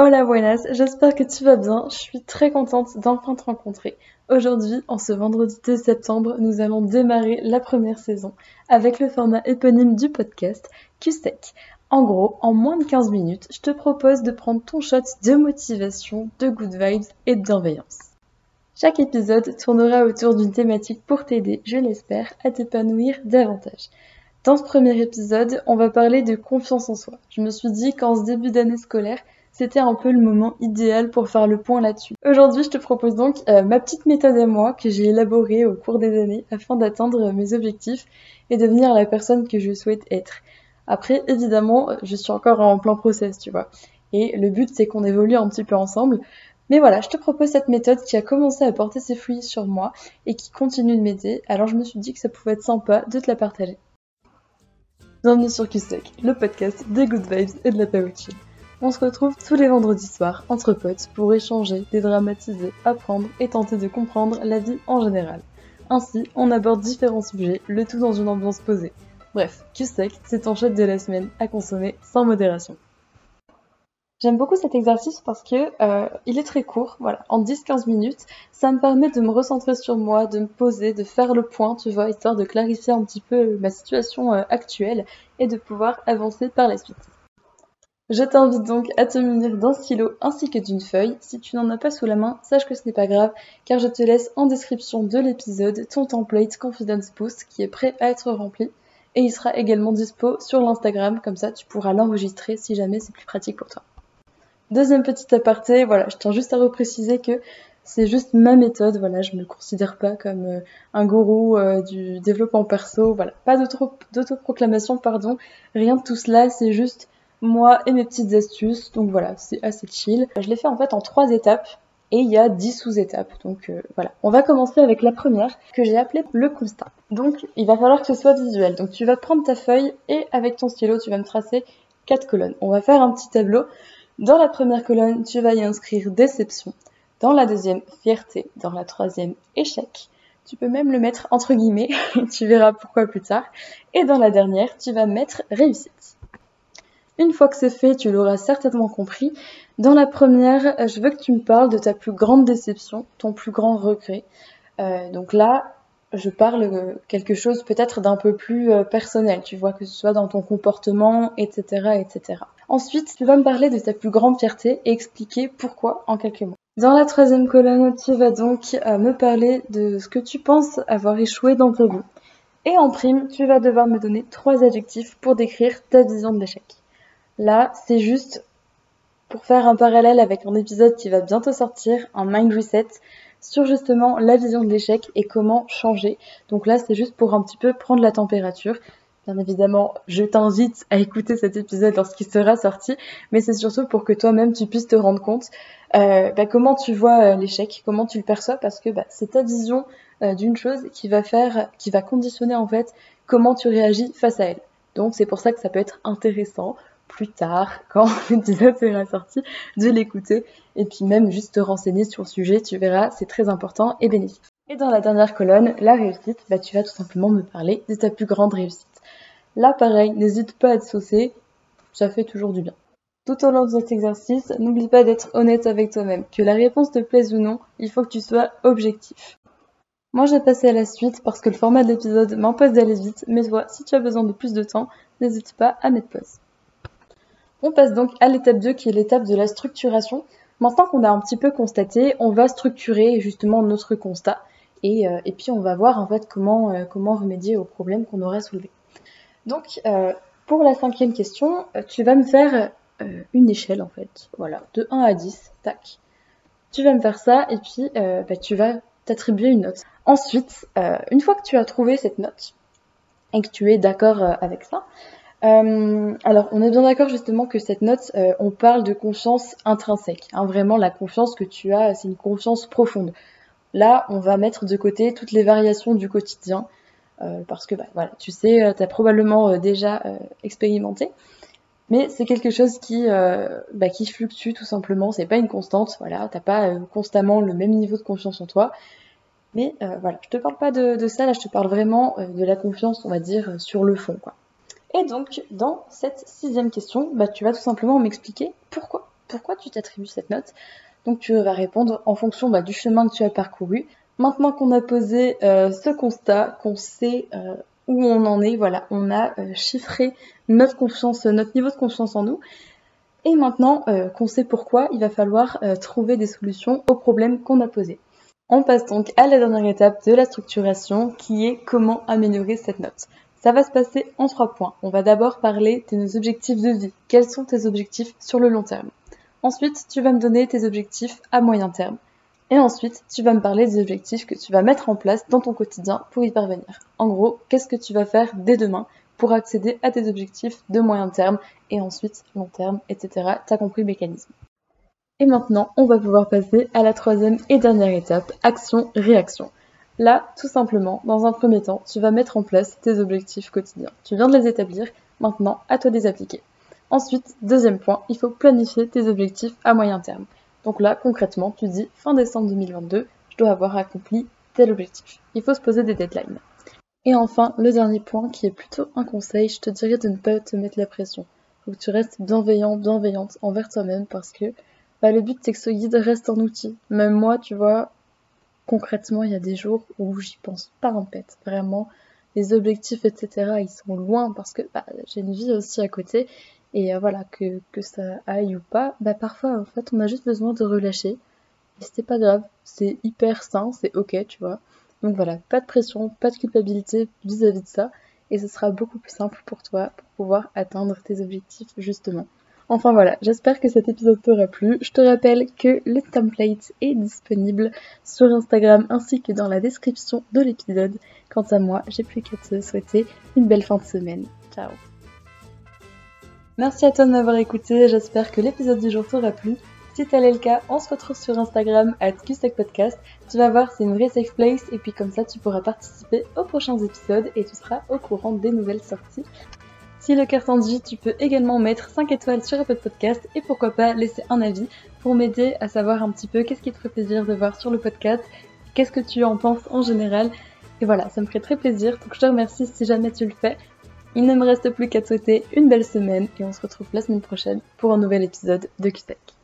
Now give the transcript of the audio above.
Hola buenas, j'espère que tu vas bien. Je suis très contente d'enfin te rencontrer. Aujourd'hui, en ce vendredi 2 septembre, nous allons démarrer la première saison avec le format éponyme du podcast QSEC. En gros, en moins de 15 minutes, je te propose de prendre ton shot de motivation, de good vibes et de bienveillance. Chaque épisode tournera autour d'une thématique pour t'aider, je l'espère, à t'épanouir davantage. Dans ce premier épisode, on va parler de confiance en soi. Je me suis dit qu'en ce début d'année scolaire, c'était un peu le moment idéal pour faire le point là-dessus. Aujourd'hui, je te propose donc euh, ma petite méthode à moi que j'ai élaborée au cours des années afin d'atteindre mes objectifs et devenir la personne que je souhaite être. Après, évidemment, je suis encore en plein process, tu vois. Et le but, c'est qu'on évolue un petit peu ensemble. Mais voilà, je te propose cette méthode qui a commencé à porter ses fruits sur moi et qui continue de m'aider. Alors je me suis dit que ça pouvait être sympa de te la partager. Bienvenue sur QSEC, le podcast des good vibes et de la paix on se retrouve tous les vendredis soirs entre potes pour échanger, dédramatiser, apprendre et tenter de comprendre la vie en général. Ainsi, on aborde différents sujets, le tout dans une ambiance posée. Bref, QSEC, c'est ton shot de la semaine à consommer sans modération. J'aime beaucoup cet exercice parce que euh, il est très court, voilà, en 10-15 minutes, ça me permet de me recentrer sur moi, de me poser, de faire le point, tu vois, histoire de clarifier un petit peu ma situation euh, actuelle et de pouvoir avancer par la suite. Je t'invite donc à te munir d'un stylo ainsi que d'une feuille. Si tu n'en as pas sous la main, sache que ce n'est pas grave, car je te laisse en description de l'épisode ton template Confidence Boost qui est prêt à être rempli. Et il sera également dispo sur l'Instagram, comme ça tu pourras l'enregistrer si jamais c'est plus pratique pour toi. Deuxième petit aparté, voilà, je tiens juste à repréciser que c'est juste ma méthode, voilà, je me considère pas comme euh, un gourou euh, du développement perso, voilà, pas d'autoproclamation, pardon, rien de tout cela, c'est juste moi et mes petites astuces. Donc voilà, c'est assez chill. Je l'ai fait en fait en trois étapes et il y a dix sous-étapes. Donc euh, voilà, on va commencer avec la première que j'ai appelée le constat. Donc il va falloir que ce soit visuel. Donc tu vas prendre ta feuille et avec ton stylo, tu vas me tracer quatre colonnes. On va faire un petit tableau. Dans la première colonne, tu vas y inscrire déception. Dans la deuxième, fierté. Dans la troisième, échec. Tu peux même le mettre entre guillemets, tu verras pourquoi plus tard. Et dans la dernière, tu vas mettre réussite. Une fois que c'est fait, tu l'auras certainement compris. Dans la première, je veux que tu me parles de ta plus grande déception, ton plus grand regret. Euh, donc là, je parle quelque chose peut-être d'un peu plus euh, personnel, tu vois, que ce soit dans ton comportement, etc., etc. Ensuite, tu vas me parler de ta plus grande fierté et expliquer pourquoi en quelques mots. Dans la troisième colonne, tu vas donc euh, me parler de ce que tu penses avoir échoué dans ta vie. Et en prime, tu vas devoir me donner trois adjectifs pour décrire ta vision de l'échec. Là, c'est juste pour faire un parallèle avec un épisode qui va bientôt sortir, un mind reset, sur justement la vision de l'échec et comment changer. Donc là, c'est juste pour un petit peu prendre la température. Bien évidemment, je t'invite à écouter cet épisode lorsqu'il sera sorti, mais c'est surtout pour que toi-même tu puisses te rendre compte euh, bah, comment tu vois euh, l'échec, comment tu le perçois, parce que bah, c'est ta vision euh, d'une chose qui va faire, qui va conditionner en fait comment tu réagis face à elle. Donc c'est pour ça que ça peut être intéressant plus tard, quand l'épisode sera sorti, de l'écouter et puis même juste te renseigner sur le sujet, tu verras, c'est très important et bénéfique. Et dans la dernière colonne, la réussite, bah, tu vas tout simplement me parler de ta plus grande réussite. Là, pareil, n'hésite pas à te saucer, ça fait toujours du bien. Tout au long de cet exercice, n'oublie pas d'être honnête avec toi-même. Que la réponse te plaise ou non, il faut que tu sois objectif. Moi, j'ai passé à la suite parce que le format de l'épisode m'impose d'aller vite, mais toi, si tu as besoin de plus de temps, n'hésite pas à mettre pause. On passe donc à l'étape 2 qui est l'étape de la structuration. Maintenant qu'on a un petit peu constaté, on va structurer justement notre constat et, euh, puis on va voir en fait comment, euh, comment remédier aux problèmes qu'on aurait soulevés. Donc euh, pour la cinquième question, tu vas me faire une échelle en fait, voilà, de 1 à 10, tac. Tu vas me faire ça et puis bah, tu vas t'attribuer une note. Ensuite, une fois que tu as trouvé cette note et que tu es d'accord avec ça, euh, alors, on est bien d'accord justement que cette note, euh, on parle de confiance intrinsèque. Hein, vraiment, la confiance que tu as, c'est une confiance profonde. Là, on va mettre de côté toutes les variations du quotidien, euh, parce que bah, voilà, tu sais, tu as probablement déjà expérimenté, mais c'est quelque chose qui, bah, qui fluctue tout simplement. C'est pas une constante. Voilà, t'as pas constamment le même niveau de confiance en toi. Mais voilà, je te parle pas de, de, ça. Là, je te parle vraiment de la confiance, on va dire, sur le fond, quoi. Et donc, dans cette sixième question, bah, tu vas tout simplement m'expliquer pourquoi pourquoi tu t'attribues cette note. Donc tu vas répondre en fonction bah, du chemin que tu as parcouru. Maintenant qu'on a posé euh, ce constat, qu'on sait euh, où on en est, voilà, on a chiffré notre confiance, notre niveau de confiance en nous. Et maintenant qu'on sait pourquoi, il va falloir trouver des solutions aux problèmes qu'on a posés. On passe donc à la dernière étape de la structuration qui est comment améliorer cette note. Ça va se passer en trois points. On va d'abord parler de nos objectifs de vie. Quels sont tes objectifs sur le long terme? Ensuite, tu vas me donner tes objectifs à moyen terme. Et ensuite, tu vas me parler des objectifs que tu vas mettre en place dans ton quotidien pour y parvenir. En gros, qu'est-ce que tu vas faire dès demain pour accéder à tes objectifs de moyen terme et ensuite long terme, etc. T'as compris le mécanisme. Et maintenant, on va pouvoir passer à la troisième et dernière étape, action-réaction. Là, tout simplement, dans un premier temps, tu vas mettre en place tes objectifs quotidiens. Tu viens de les établir, maintenant, à toi de les appliquer. Ensuite, deuxième point, il faut planifier tes objectifs à moyen terme. Donc là, concrètement, tu dis fin décembre 2022, je dois avoir accompli tel objectif. Il faut se poser des deadlines. Et enfin, le dernier point qui est plutôt un conseil, je te dirais de ne pas te mettre la pression. Faut que tu restes bienveillant, bienveillante envers toi-même parce que bah, le but c'est que ce guide reste un outil. Même moi, tu vois, concrètement, il y a des jours où j'y pense pas en fait. Vraiment, les objectifs, etc., ils sont loin parce que bah, j'ai une vie aussi à côté. Et euh, voilà, que, ça aille ou pas, bah parfois en fait on a juste besoin de relâcher. Et c'est pas grave, c'est hyper sain, c'est ok, tu vois. Donc voilà, pas de pression, pas de culpabilité vis-à-vis -vis de ça. Et ce sera beaucoup plus simple pour toi pour pouvoir atteindre tes objectifs justement. Enfin voilà, j'espère que cet épisode t'aura plu. Je te rappelle que le template est disponible sur Instagram ainsi que dans la description de l'épisode. Quant à moi, j'ai plus qu'à te souhaiter une belle fin de semaine. Ciao Merci à toi de m'avoir écouté, j'espère que l'épisode du jour t'aura plu. Si tel est le cas, on se retrouve sur Instagram at Podcast. Tu vas voir, c'est une vraie safe place et puis comme ça tu pourras participer aux prochains épisodes et tu seras au courant des nouvelles sorties. Si le cœur t'en dit, tu peux également mettre 5 étoiles sur Apple Podcast et pourquoi pas laisser un avis pour m'aider à savoir un petit peu qu'est-ce qui te ferait plaisir de voir sur le podcast, qu'est-ce que tu en penses en général. Et voilà, ça me ferait très plaisir. Donc je te remercie si jamais tu le fais. Il ne me reste plus qu'à te souhaiter une belle semaine et on se retrouve la semaine prochaine pour un nouvel épisode de QSEC.